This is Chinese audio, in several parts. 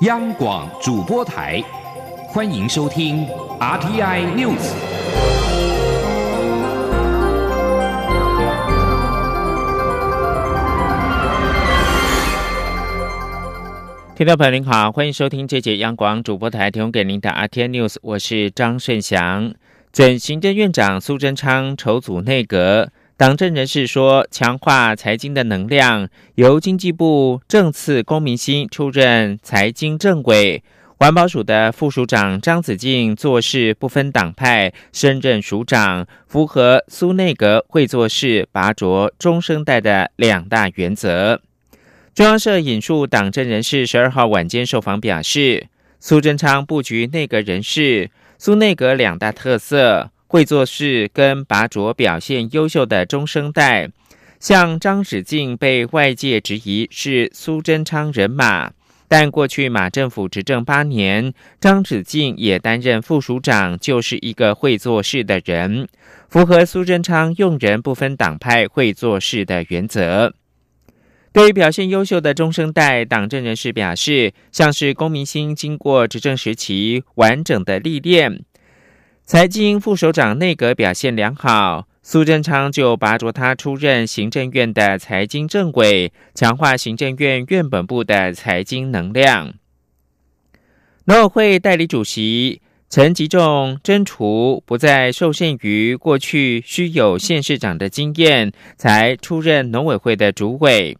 央广主播台，欢迎收听 RTI News。听众朋友您好，欢迎收听这节央广主播台提供给您的 RTI News，我是张顺祥。准行政院长苏贞昌筹组内阁。党政人士说，强化财经的能量，由经济部政次龚明鑫出任财经政委，环保署的副署长张子敬做事不分党派，升任署长，符合苏内阁会做事、拔擢中生代的两大原则。中央社引述党政人士十二号晚间受访表示，苏贞昌布局内阁人士，苏内阁两大特色。会做事跟拔擢表现优秀的中生代，像张子静被外界质疑是苏贞昌人马，但过去马政府执政八年，张子静也担任副署长，就是一个会做事的人，符合苏贞昌用人不分党派会做事的原则。对于表现优秀的中生代党政人士表示，像是龚明鑫经过执政时期完整的历练。财经副首长内阁表现良好，苏贞昌就拔擢他出任行政院的财经政委，强化行政院院本部的财经能量。农委会代理主席陈吉仲征除不再受限于过去需有县市长的经验才出任农委会的主委。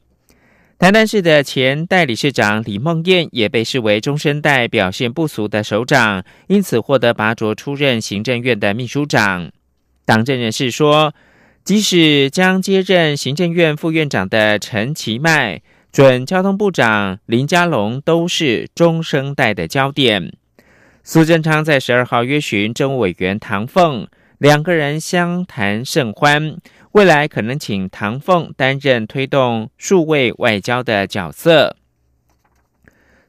台南市的前代理市长李梦燕也被视为中生代表现不俗的首长，因此获得拔擢出任行政院的秘书长。党政人士说，即使将接任行政院副院长的陈其迈、准交通部长林佳龙都是中生代的焦点。苏贞昌在十二号约询政务委员唐凤，两个人相谈甚欢。未来可能请唐凤担任推动数位外交的角色。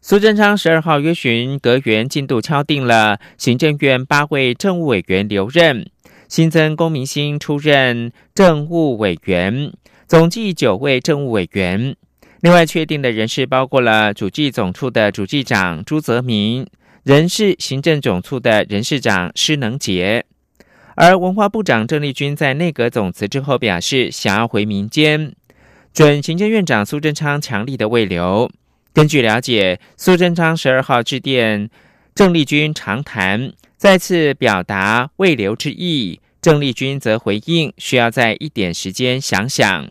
苏贞昌十二号约询阁员进度敲定了，行政院八位政务委员留任，新增公明鑫出任政务委员，总计九位政务委员。另外确定的人事包括了主计总处的主计长朱泽民，人事行政总处的人事长施能杰。而文化部长郑丽君在内阁总辞之后表示，想要回民间。准行政院长苏贞昌强力的未留。根据了解，苏贞昌十二号致电郑丽君长谈，再次表达未留之意。郑丽君则回应，需要在一点时间想想。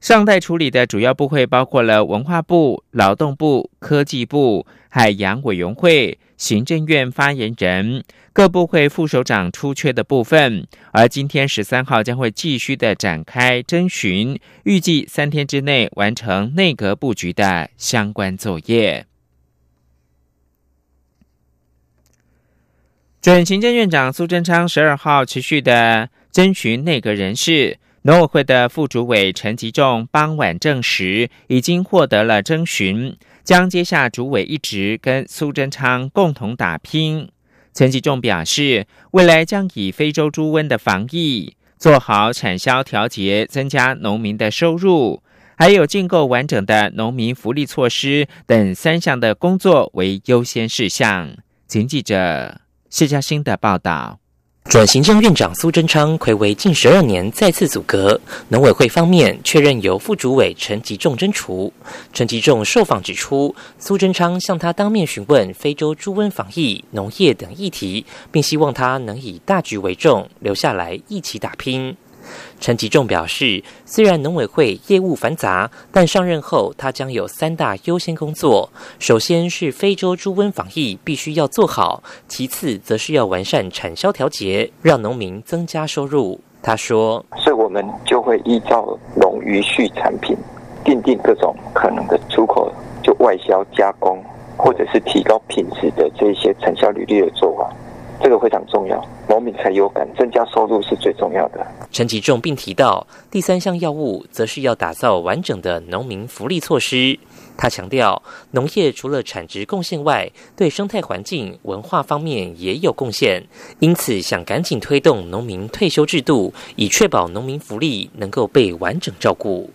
上代处理的主要部会包括了文化部、劳动部、科技部、海洋委员会。行政院发言人、各部会副首长出缺的部分，而今天十三号将会继续的展开征询，预计三天之内完成内阁布局的相关作业。准行政院长苏贞昌十二号持续的征询内阁人士，农委会的副主委陈吉仲傍晚证实，已经获得了征询。将接下主委一职，跟苏贞昌共同打拼。陈吉仲表示，未来将以非洲猪瘟的防疫、做好产销调节、增加农民的收入，还有建构完整的农民福利措施等三项的工作为优先事项。请记者谢嘉欣的报道。转行政院长苏贞昌暌违近十二年再次阻隔，农委会方面确认由副主委陈吉仲征除。陈吉仲受访指出，苏贞昌向他当面询问非洲猪瘟防疫、农业等议题，并希望他能以大局为重，留下来一起打拼。陈吉仲表示，虽然农委会业务繁杂，但上任后他将有三大优先工作：首先是非洲猪瘟防疫必须要做好；其次则是要完善产销调节，让农民增加收入。他说：“所以我们就会依照农渔畜产品，定定各种可能的出口、就外销加工，或者是提高品质的这些产销履历的做法。”这个非常重要，农民才有感，增加收入是最重要的。陈吉仲并提到，第三项药物则是要打造完整的农民福利措施。他强调，农业除了产值贡献外，对生态环境、文化方面也有贡献，因此想赶紧推动农民退休制度，以确保农民福利能够被完整照顾。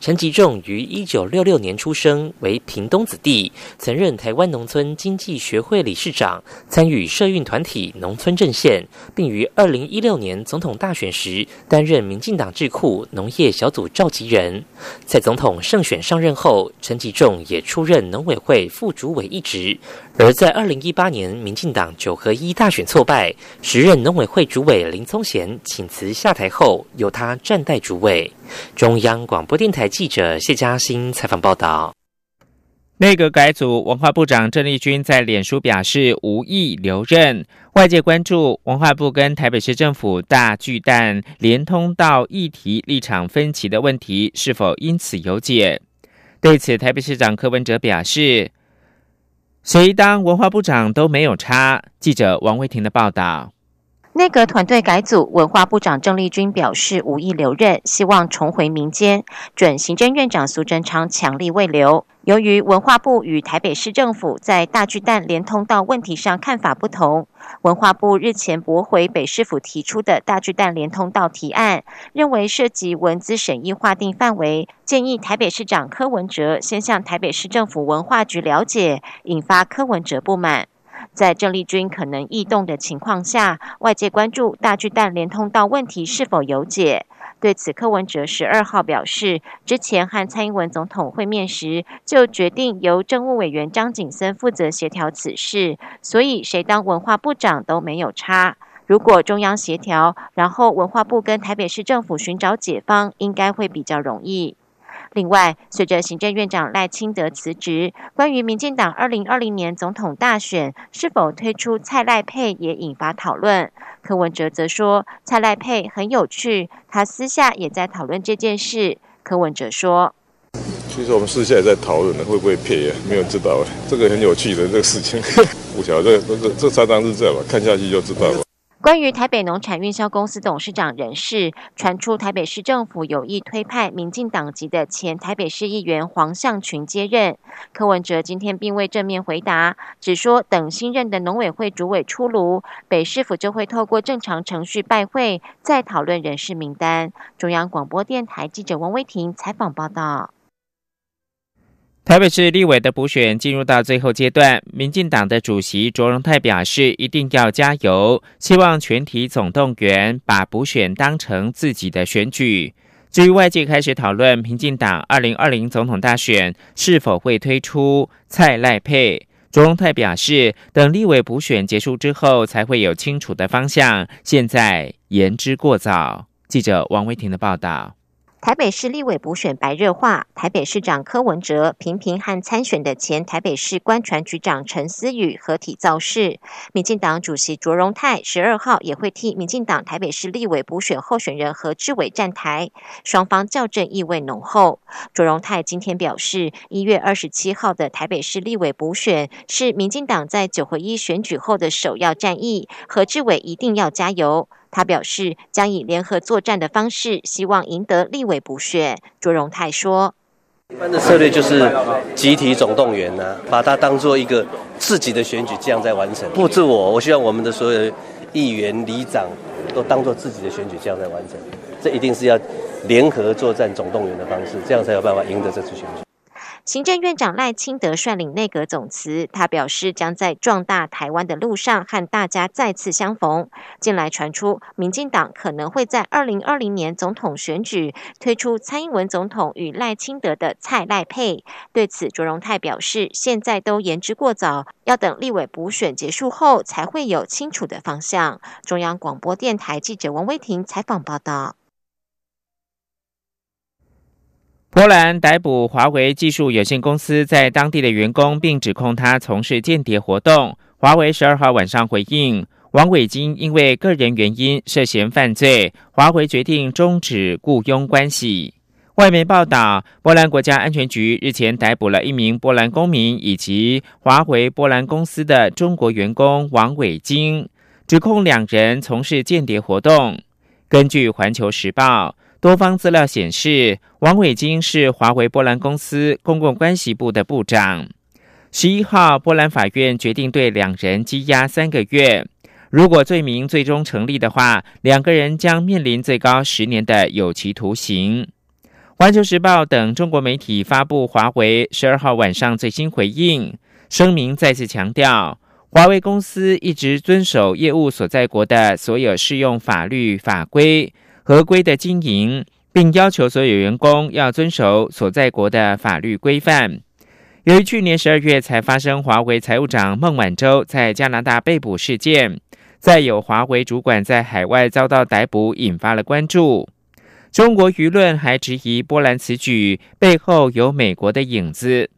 陈吉仲于一九六六年出生，为屏东子弟，曾任台湾农村经济学会理事长，参与社运团体农村阵线，并于二零一六年总统大选时担任民进党智库农业小组召集人。在总统胜选上任后，陈吉仲也出任农委会副主委一职。而在二零一八年民进党九合一大选挫败，时任农委会主委林宗贤请辞下台后，由他暂代主委。中央广播电台记者谢嘉欣采访报道。内阁改组，文化部长郑丽君在脸书表示无意留任。外界关注文化部跟台北市政府大巨蛋连通道议题立场分歧的问题是否因此有解？对此，台北市长柯文哲表示。谁当文化部长都没有差。记者王维婷的报道。内阁团队改组，文化部长郑丽君表示无意留任，希望重回民间。准行政院长苏贞昌强力未留。由于文化部与台北市政府在大巨蛋连通道问题上看法不同，文化部日前驳回北市府提出的大巨蛋连通道提案，认为涉及文资审议划定范围，建议台北市长柯文哲先向台北市政府文化局了解，引发柯文哲不满。在郑丽君可能异动的情况下，外界关注大巨蛋连通道问题是否有解。对此，柯文哲十二号表示，之前和蔡英文总统会面时，就决定由政务委员张景森负责协调此事，所以谁当文化部长都没有差。如果中央协调，然后文化部跟台北市政府寻找解方，应该会比较容易。另外，随着行政院长赖清德辞职，关于民进党二零二零年总统大选是否推出蔡赖配也引发讨论。柯文哲则说，蔡赖配很有趣，他私下也在讨论这件事。柯文哲说：“其实我们私下也在讨论呢，会不会配啊？没有知道，这个很有趣的这个事情，不晓得这这这三张是这样吧？看下去就知道了。”关于台北农产运销公司董事长人事传出，台北市政府有意推派民进党籍的前台北市议员黄向群接任。柯文哲今天并未正面回答，只说等新任的农委会主委出炉，北市府就会透过正常程序拜会，再讨论人事名单。中央广播电台记者王威婷采访报道。台北市立委的补选进入到最后阶段，民进党的主席卓荣泰表示一定要加油，希望全体总动员，把补选当成自己的选举。至于外界开始讨论民进党二零二零总统大选是否会推出蔡赖配，卓荣泰表示，等立委补选结束之后才会有清楚的方向，现在言之过早。记者王威婷的报道。台北市立委补选白热化，台北市长柯文哲频频和参选的前台北市官船局长陈思宇合体造势。民进党主席卓荣泰十二号也会替民进党台北市立委补选候选人何志伟站台，双方较正意味浓厚。卓荣泰今天表示，一月二十七号的台北市立委补选是民进党在九合一选举后的首要战役，何志伟一定要加油。他表示将以联合作战的方式，希望赢得立委补选。卓荣泰说：“一般的策略就是集体总动员呐，把它当做一个自己的选举这样在完成。不止我，我希望我们的所有议员、里长都当做自己的选举这样在完成。这一定是要联合作战、总动员的方式，这样才有办法赢得这次选举。”行政院长赖清德率领内阁总辞，他表示将在壮大台湾的路上和大家再次相逢。近来传出，民进党可能会在二零二零年总统选举推出蔡英文总统与赖清德的蔡赖配。对此，卓荣泰表示，现在都言之过早，要等立委补选结束后才会有清楚的方向。中央广播电台记者王威婷采访报道。波兰逮捕华为技术有限公司在当地的员工，并指控他从事间谍活动。华为十二号晚上回应，王伟金因为个人原因涉嫌犯罪，华为决定终止雇佣关系。外媒报道，波兰国家安全局日前逮捕了一名波兰公民以及华为波兰公司的中国员工王伟金，指控两人从事间谍活动。根据《环球时报》。多方资料显示，王伟金是华为波兰公司公共关系部的部长。十一号，波兰法院决定对两人羁押三个月。如果罪名最终成立的话，两个人将面临最高十年的有期徒刑。环球时报等中国媒体发布华为十二号晚上最新回应声明，再次强调，华为公司一直遵守业务所在国的所有适用法律法规，合规的经营，并要求所有员工要遵守所在国的法律规范。由于去年十二月才发生华为财务长孟晚舟在加拿大被捕事件，再有华为主管在海外遭到逮捕，引发了关注。中国舆论还质疑波兰此举背后有美国的影子。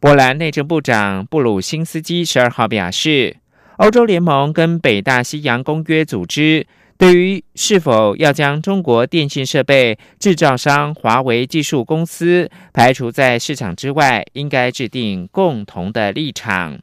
波兰内政部长布鲁辛斯基十二号表示，欧洲联盟跟北大西洋公约组织对于是否要将中国电信设备制造商华为技术公司排除在市场之外，应该制定共同的立场。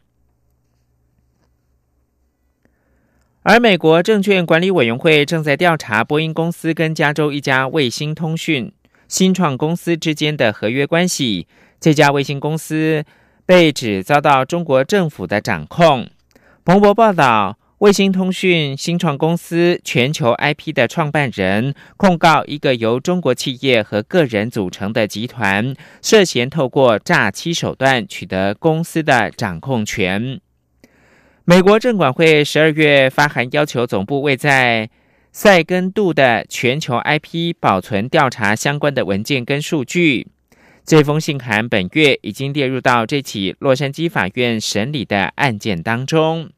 而美国证券管理委员会正在调查波音公司跟加州一家卫星通讯新创公司之间的合约关系。这家卫星公司被指遭到中国政府的掌控。彭博报道，卫星通讯新创公司全球 IP 的创办人控告一个由中国企业和个人组成的集团，涉嫌透过诈欺手段取得公司的掌控权。美国证管会十二月发函要求总部为在塞根杜的全球 IP 保存调查相关的文件跟数据。这封信函本月已经列入到这起洛杉矶法院审理的案件当中。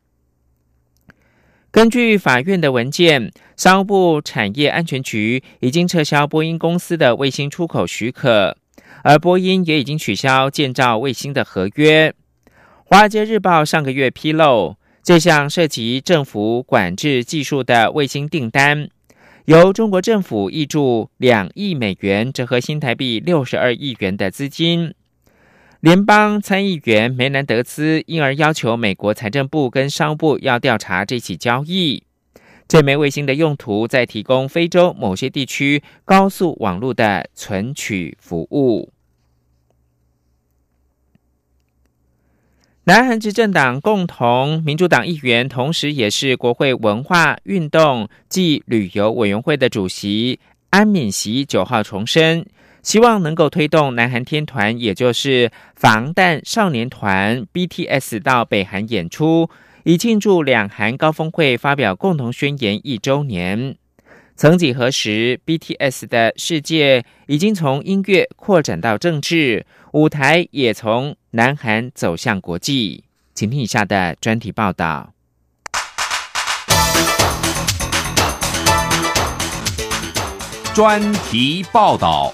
根据法院的文件，商务部产业安全局已经撤销波音公司的卫星出口许可，而波音也已经取消建造卫星的合约。《华尔街日报》上个月披露，这项涉及政府管制技术的卫星订单，由中国政府挹注两亿美元（折合新台币六十二亿元）的资金。联邦参议员梅南德兹因而要求美国财政部跟商务部要调查这起交易。这枚卫星的用途在提供非洲某些地区高速网络的存取服务。南韩执政党共同民主党议员，同时也是国会文化运动暨旅游委员会的主席安敏熙九号重申，希望能够推动南韩天团，也就是防弹少年团 BTS 到北韩演出，以庆祝两韩高峰会发表共同宣言一周年。曾几何时，BTS 的世界已经从音乐扩展到政治舞台，也从南韩走向国际。请听以下的专题报道。专题报道。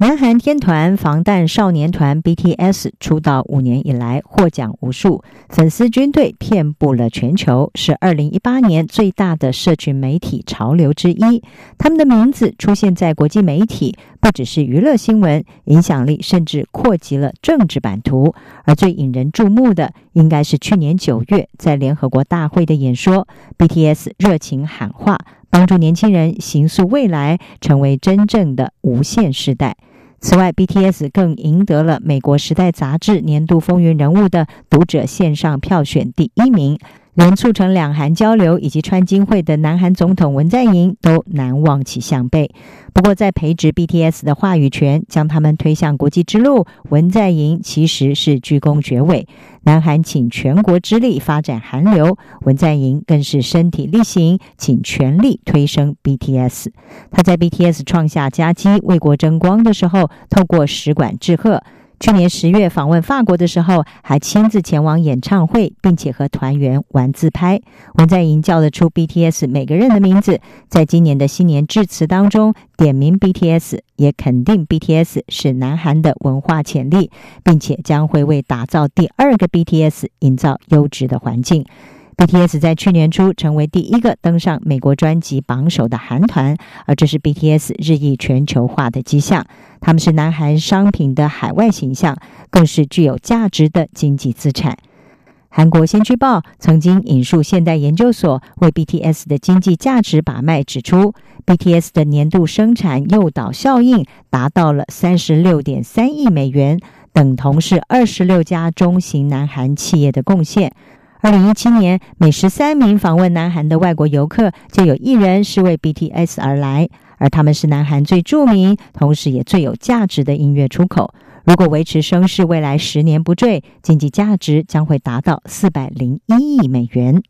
南韩天团防弹少年团 BTS 出道五年以来获奖无数，粉丝军队遍布了全球，是二零一八年最大的社群媒体潮流之一。他们的名字出现在国际媒体，不只是娱乐新闻，影响力甚至扩及了政治版图。而最引人注目的，应该是去年九月在联合国大会的演说，BTS 热情喊话，帮助年轻人形塑未来，成为真正的无限时代。此外，BTS 更赢得了美国《时代》杂志年度风云人物的读者线上票选第一名。连促成两韩交流以及川金会的南韩总统文在寅都难望其项背。不过，在培植 BTS 的话语权，将他们推向国际之路，文在寅其实是居功厥伟。南韩请全国之力发展韩流，文在寅更是身体力行，请全力推升 BTS。他在 BTS 创下佳绩、为国争光的时候，透过使馆致贺。去年十月访问法国的时候，还亲自前往演唱会，并且和团员玩自拍。文在寅叫得出 BTS 每个人的名字，在今年的新年致辞当中点名 BTS，也肯定 BTS 是南韩的文化潜力，并且将会为打造第二个 BTS 营造优质的环境。BTS 在去年初成为第一个登上美国专辑榜首的韩团，而这是 BTS 日益全球化的迹象。他们是南韩商品的海外形象，更是具有价值的经济资产。韩国《先驱报》曾经引述现代研究所为 BTS 的经济价值把脉，指出 BTS 的年度生产诱导效应达到了三十六点三亿美元，等同是二十六家中型南韩企业的贡献。二零一七年，每十三名访问南韩的外国游客，就有一人是为 BTS 而来，而他们是南韩最著名，同时也最有价值的音乐出口。如果维持声势，未来十年不坠，经济价值将会达到四百零一亿美元。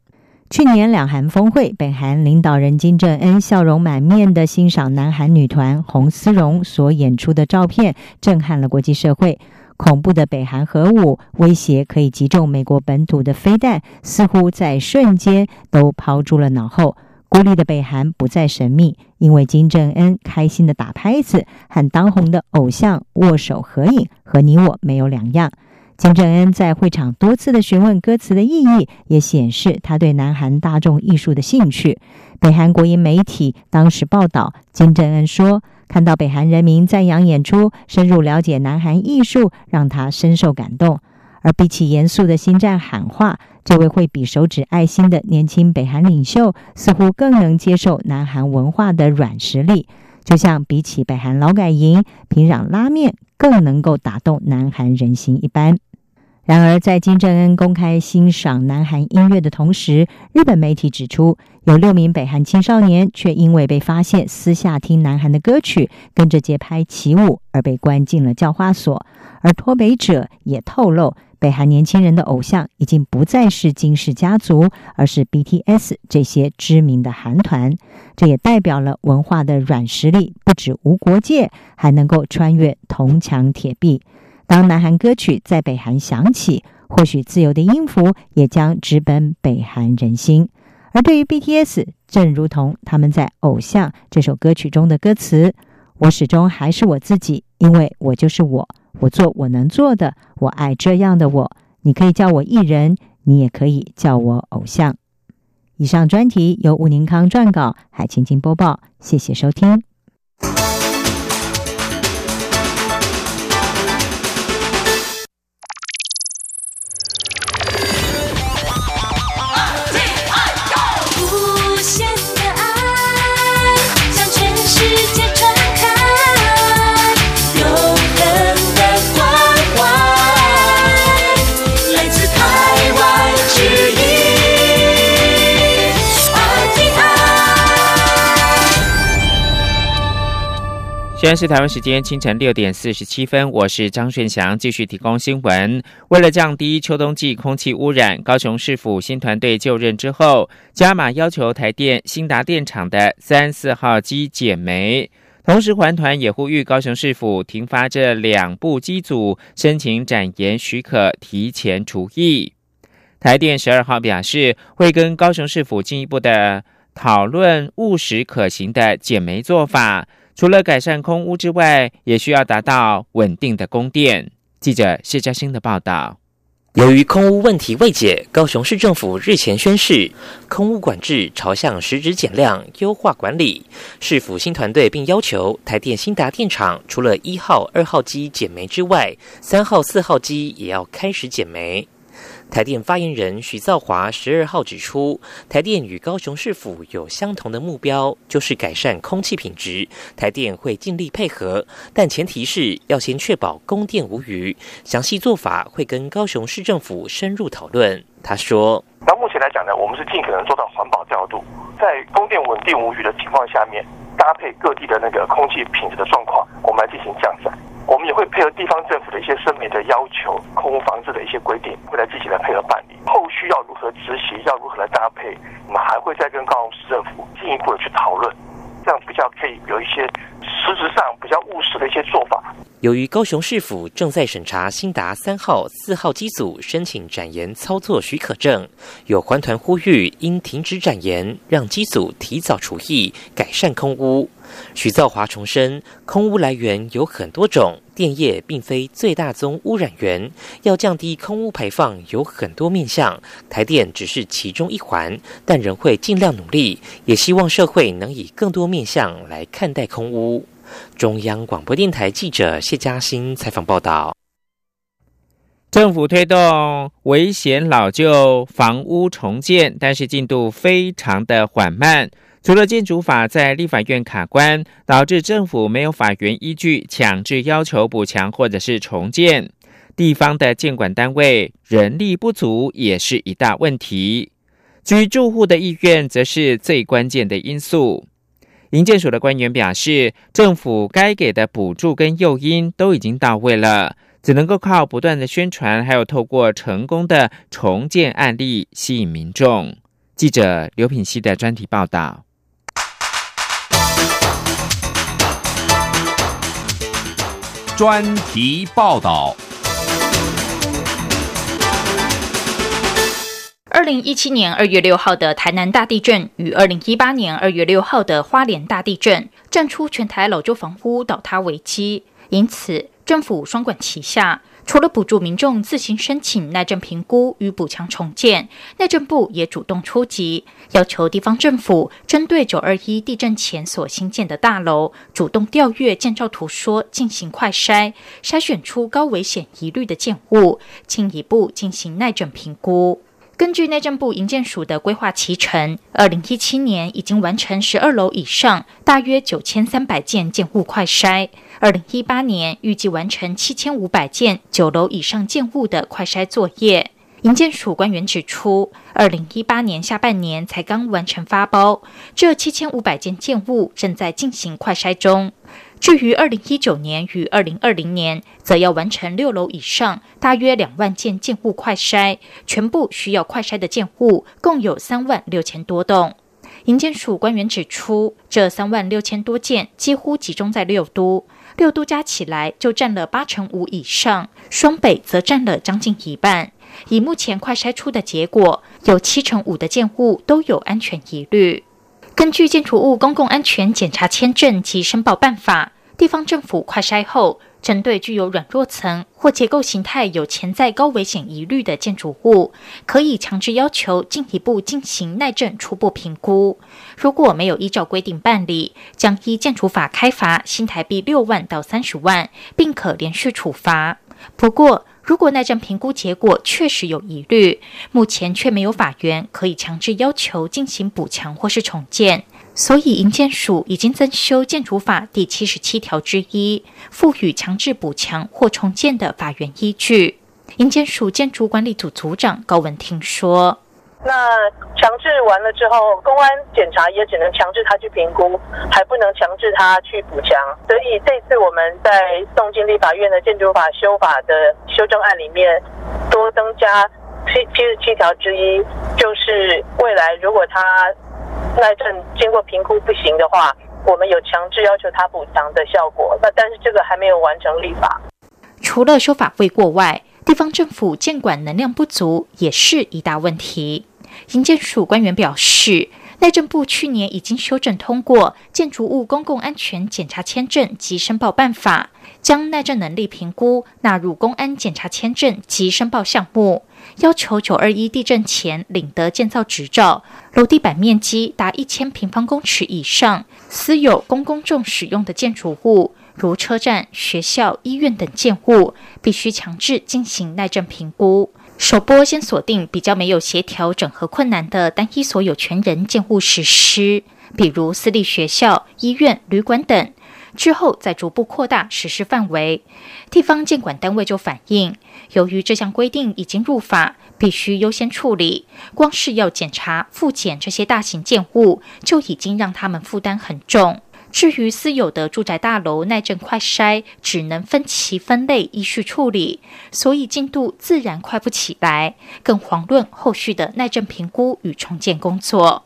去年两韩峰会，北韩领导人金正恩笑容满面的欣赏南韩女团红丝绒所演出的照片，震撼了国际社会。恐怖的北韩核武威胁可以击中美国本土的飞弹，似乎在瞬间都抛诸了脑后。孤立的北韩不再神秘，因为金正恩开心的打拍子，和当红的偶像握手合影，和你我没有两样。金正恩在会场多次的询问歌词的意义，也显示他对南韩大众艺术的兴趣。北韩国营媒体当时报道，金正恩说：“看到北韩人民赞扬演出，深入了解南韩艺术，让他深受感动。”而比起严肃的心战喊话，这位会比手指爱心的年轻北韩领袖，似乎更能接受南韩文化的软实力。就像比起北韩劳改营、平壤拉面，更能够打动南韩人心一般。然而，在金正恩公开欣赏南韩音乐的同时，日本媒体指出，有六名北韩青少年却因为被发现私下听南韩的歌曲，跟着节拍起舞，而被关进了教化所。而脱北者也透露。北韩年轻人的偶像已经不再是金氏家族，而是 BTS 这些知名的韩团。这也代表了文化的软实力不止无国界，还能够穿越铜墙铁壁。当南韩歌曲在北韩响起，或许自由的音符也将直奔北韩人心。而对于 BTS，正如同他们在《偶像》这首歌曲中的歌词：“我始终还是我自己，因为我就是我。”我做我能做的，我爱这样的我。你可以叫我艺人，你也可以叫我偶像。以上专题由吴宁康撰稿，海清清播报。谢谢收听。现在是台湾时间清晨六点四十七分，我是张顺祥，继续提供新闻。为了降低秋冬季空气污染，高雄市府新团队就任之后，加码要求台电新达电厂的三四号机减煤，同时环团也呼吁高雄市府停发这两部机组，申请展延许可，提前除役。台电十二号表示，会跟高雄市府进一步的讨论务实可行的减煤做法。除了改善空污之外，也需要达到稳定的供电。记者谢嘉欣的报道：由于空污问题未解，高雄市政府日前宣示，空污管制朝向实质减量、优化管理。市府新团队并要求台电新达电厂，除了一号、二号机减煤之外，三号、四号机也要开始减煤。台电发言人许造华十二号指出，台电与高雄市府有相同的目标，就是改善空气品质。台电会尽力配合，但前提是要先确保供电无虞。详细做法会跟高雄市政府深入讨论。他说：“到目前来讲呢，我们是尽可能做到环保调度，在供电稳定无虞的情况下面，搭配各地的那个空气品质的状况，我们来进行降。”也会配合地方政府的一些声明的要求，空屋防治的一些规定，会来自己来配合办理。后续要如何执行，要如何来搭配，我们还会再跟高雄市政府进一步的去讨论，这样比较可以有一些实质上比较务实的一些做法。由于高雄市府正在审查新达三号、四号机组申请展延操作许可证，有环团呼吁应停止展延，让机组提早除役，改善空污。许兆华重申，空污来源有很多种，电业并非最大宗污染源，要降低空污排放有很多面向，台电只是其中一环，但仍会尽量努力，也希望社会能以更多面向来看待空污。中央广播电台记者谢嘉欣采访报道：政府推动危险老旧房屋重建，但是进度非常的缓慢。除了建筑法在立法院卡关，导致政府没有法源依据强制要求补强或者是重建。地方的监管单位人力不足也是一大问题。至于住户的意愿，则是最关键的因素。营建署的官员表示，政府该给的补助跟诱因都已经到位了，只能够靠不断的宣传，还有透过成功的重建案例吸引民众。记者刘品希的专题报道。专题报道。二零一七年二月六号的台南大地震与二零一八年二月六号的花莲大地震，震出全台老旧房屋倒塌危机，因此政府双管齐下。除了补助民众自行申请耐震评估与补强重建，内政部也主动出击，要求地方政府针对九二一地震前所新建的大楼，主动调阅建造图说进行快筛，筛选出高危险疑虑的建物，进一步进行耐震评估。根据内政部营建署的规划期程，二零一七年已经完成十二楼以上大约九千三百件建物快筛，二零一八年预计完成七千五百件九楼以上建物的快筛作业。营建署官员指出，二零一八年下半年才刚完成发包，这七千五百件建物正在进行快筛中。至于二零一九年与二零二零年，则要完成六楼以上大约两万件建物快筛，全部需要快筛的建物共有三万六千多栋。营建署官员指出，这三万六千多件几乎集中在六都，六都加起来就占了八成五以上，双北则占了将近一半。以目前快筛出的结果，有七成五的建户都有安全疑虑。根据建筑物公共安全检查签证及申报办法，地方政府快筛后，针对具有软弱层或结构形态有潜在高危险疑虑的建筑物，可以强制要求进一步进行耐震初步评估。如果没有依照规定办理，将依建筑法开罚新台币六万到三十万，并可连续处罚。不过，如果耐震评估结果确实有疑虑，目前却没有法源可以强制要求进行补强或是重建，所以营建署已经增修建筑法第七十七条之一，赋予强制补强或重建的法源依据。营建署建筑管理组组长高文婷说。那强制完了之后，公安检查也只能强制他去评估，还不能强制他去补强。所以这次我们在送进立法院的建筑法修法的修正案里面，多增加七七十七条之一，就是未来如果他耐震经过评估不行的话，我们有强制要求他补强的效果。那但是这个还没有完成立法。除了修法未过外，地方政府监管能量不足也是一大问题。营建署官员表示，内政部去年已经修正通过《建筑物公共安全检查签证及申报办法》，将耐震能力评估纳入公安检查签证及申报项目，要求九二一地震前领得建造执照、楼地板面积达一千平方公尺以上、私有公公众使用的建筑物，如车站、学校、医院等建物，必须强制进行耐震评估。首波先锁定比较没有协调整合困难的单一所有权人建物实施，比如私立学校、医院、旅馆等。之后再逐步扩大实施范围。地方监管单位就反映，由于这项规定已经入法，必须优先处理。光是要检查复检这些大型建物，就已经让他们负担很重。至于私有的住宅大楼耐震快筛，只能分期分类依序处理，所以进度自然快不起来，更遑论后续的耐震评估与重建工作。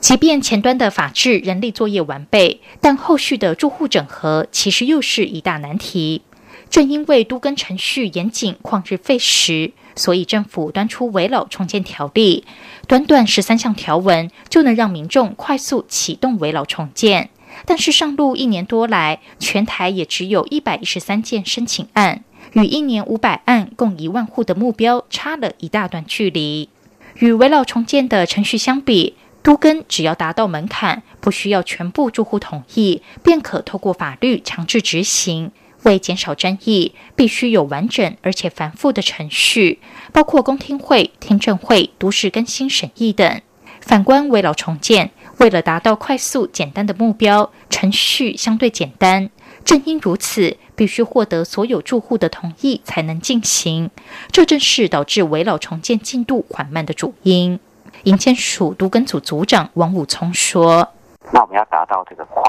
即便前端的法制人力作业完备，但后续的住户整合其实又是一大难题。正因为都更程序严谨、旷日费时，所以政府端出围老重建条例，短短十三项条文就能让民众快速启动围老重建。但是上路一年多来，全台也只有一百一十三件申请案，与一年五百案、共一万户的目标差了一大段距离。与围绕重建的程序相比，都更只要达到门槛，不需要全部住户同意，便可透过法律强制执行。为减少争议，必须有完整而且繁复的程序，包括公听会、听证会、都市更新审议等。反观围绕重建。为了达到快速简单的目标，程序相对简单。正因如此，必须获得所有住户的同意才能进行，这正是导致围老重建进度缓慢的主因。营建署都根组组长王武聪说：“那我们要达到这个快，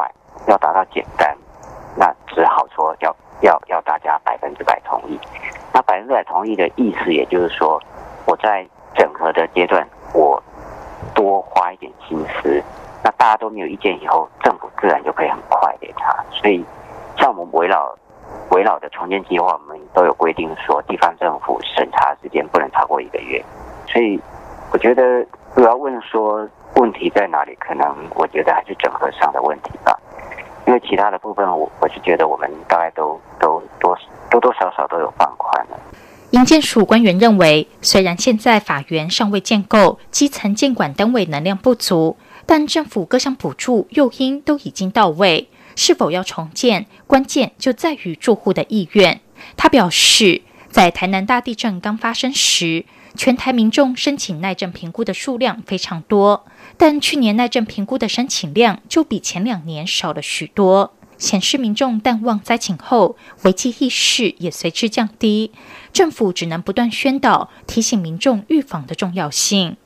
要达到简单，那只好说要要要大家百分之百同意。那百分之百同意的意思，也就是说，我在整合的阶段，我多花一点心思，那大家都没有意见以后，政府自然就可以很快给他。所以，像我们围绕围绕的重建计划，我们都有规定说，地方政府审查时间不能超过一个月。所以，我觉得。”主要问说问题在哪里？可能我觉得还是整合上的问题吧。因为其他的部分，我我是觉得我们大概都都多多多少少都有放宽了。营建署官员认为，虽然现在法源尚未建构，基层监管单位能量不足，但政府各项补助诱因都已经到位。是否要重建，关键就在于住户的意愿。他表示，在台南大地震刚发生时。全台民众申请耐震评估的数量非常多，但去年耐震评估的申请量就比前两年少了许多，显示民众淡忘灾情后，危机意识也随之降低。政府只能不断宣导，提醒民众预防的重要性。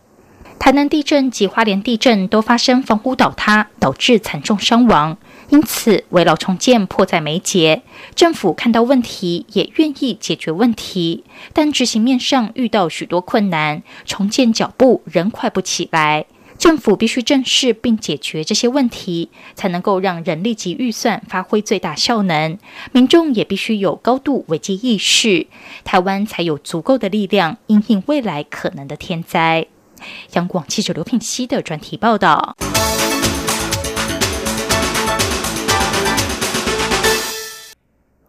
台南地震及花莲地震都发生房屋倒塌，导致惨重伤亡。因此，围绕重建迫在眉睫，政府看到问题也愿意解决问题，但执行面上遇到许多困难，重建脚步仍快不起来。政府必须正视并解决这些问题，才能够让人力及预算发挥最大效能。民众也必须有高度危机意识，台湾才有足够的力量应应未来可能的天灾。央广记者刘品熙的专题报道。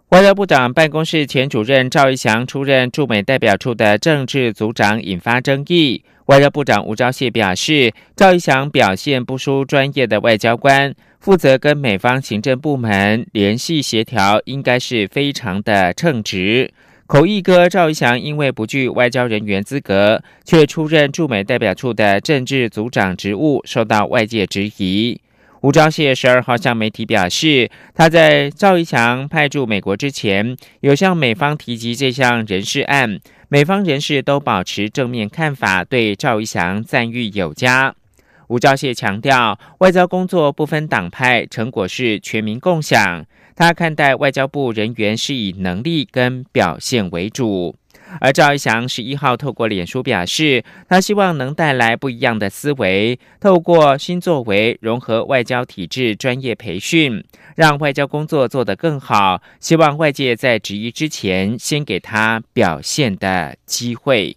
外交部长办公室前主任赵一翔出任驻美代表处的政治组长，引发争议。外交部长吴钊燮表示，赵一翔表现不输专业的外交官，负责跟美方行政部门联系协调，应该是非常的称职。口译哥赵一翔因为不具外交人员资格，却出任驻美代表处的政治组长职务，受到外界质疑。吴钊燮十二号向媒体表示，他在赵一翔派驻美国之前，有向美方提及这项人事案，美方人士都保持正面看法，对赵一翔赞誉有加。吴钊燮强调，外交工作不分党派，成果是全民共享。他看待外交部人员是以能力跟表现为主。而赵一翔十一号透过脸书表示，他希望能带来不一样的思维，透过新作为融合外交体制专业培训，让外交工作做得更好。希望外界在质疑之前，先给他表现的机会。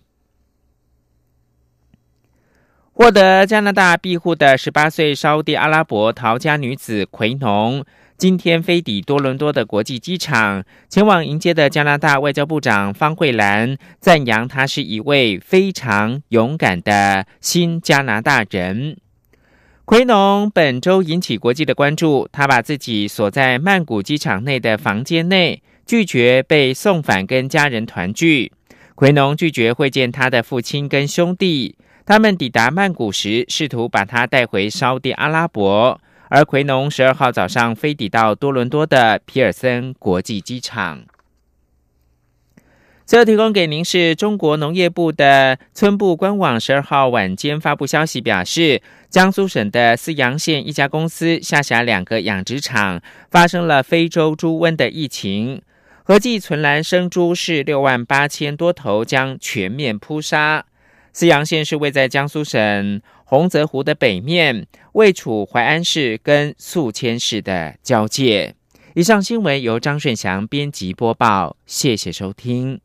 获得加拿大庇护的十八岁沙地阿拉伯逃家女子奎农。今天飞抵多伦多的国际机场，前往迎接的加拿大外交部长方慧兰赞扬他是一位非常勇敢的新加拿大人。奎农本周引起国际的关注，他把自己锁在曼谷机场内的房间内，拒绝被送返跟家人团聚。奎农拒绝会见他的父亲跟兄弟，他们抵达曼谷时，试图把他带回沙地阿拉伯。而奎农十二号早上飞抵到多伦多的皮尔森国际机场。最后提供给您是中国农业部的村部官网十二号晚间发布消息，表示江苏省的泗阳县一家公司下辖两个养殖场发生了非洲猪瘟的疫情，合计存栏生猪是六万八千多头，将全面扑杀。泗阳县是位在江苏省。洪泽湖的北面，位处淮安市跟宿迁市的交界。以上新闻由张顺祥编辑播报，谢谢收听。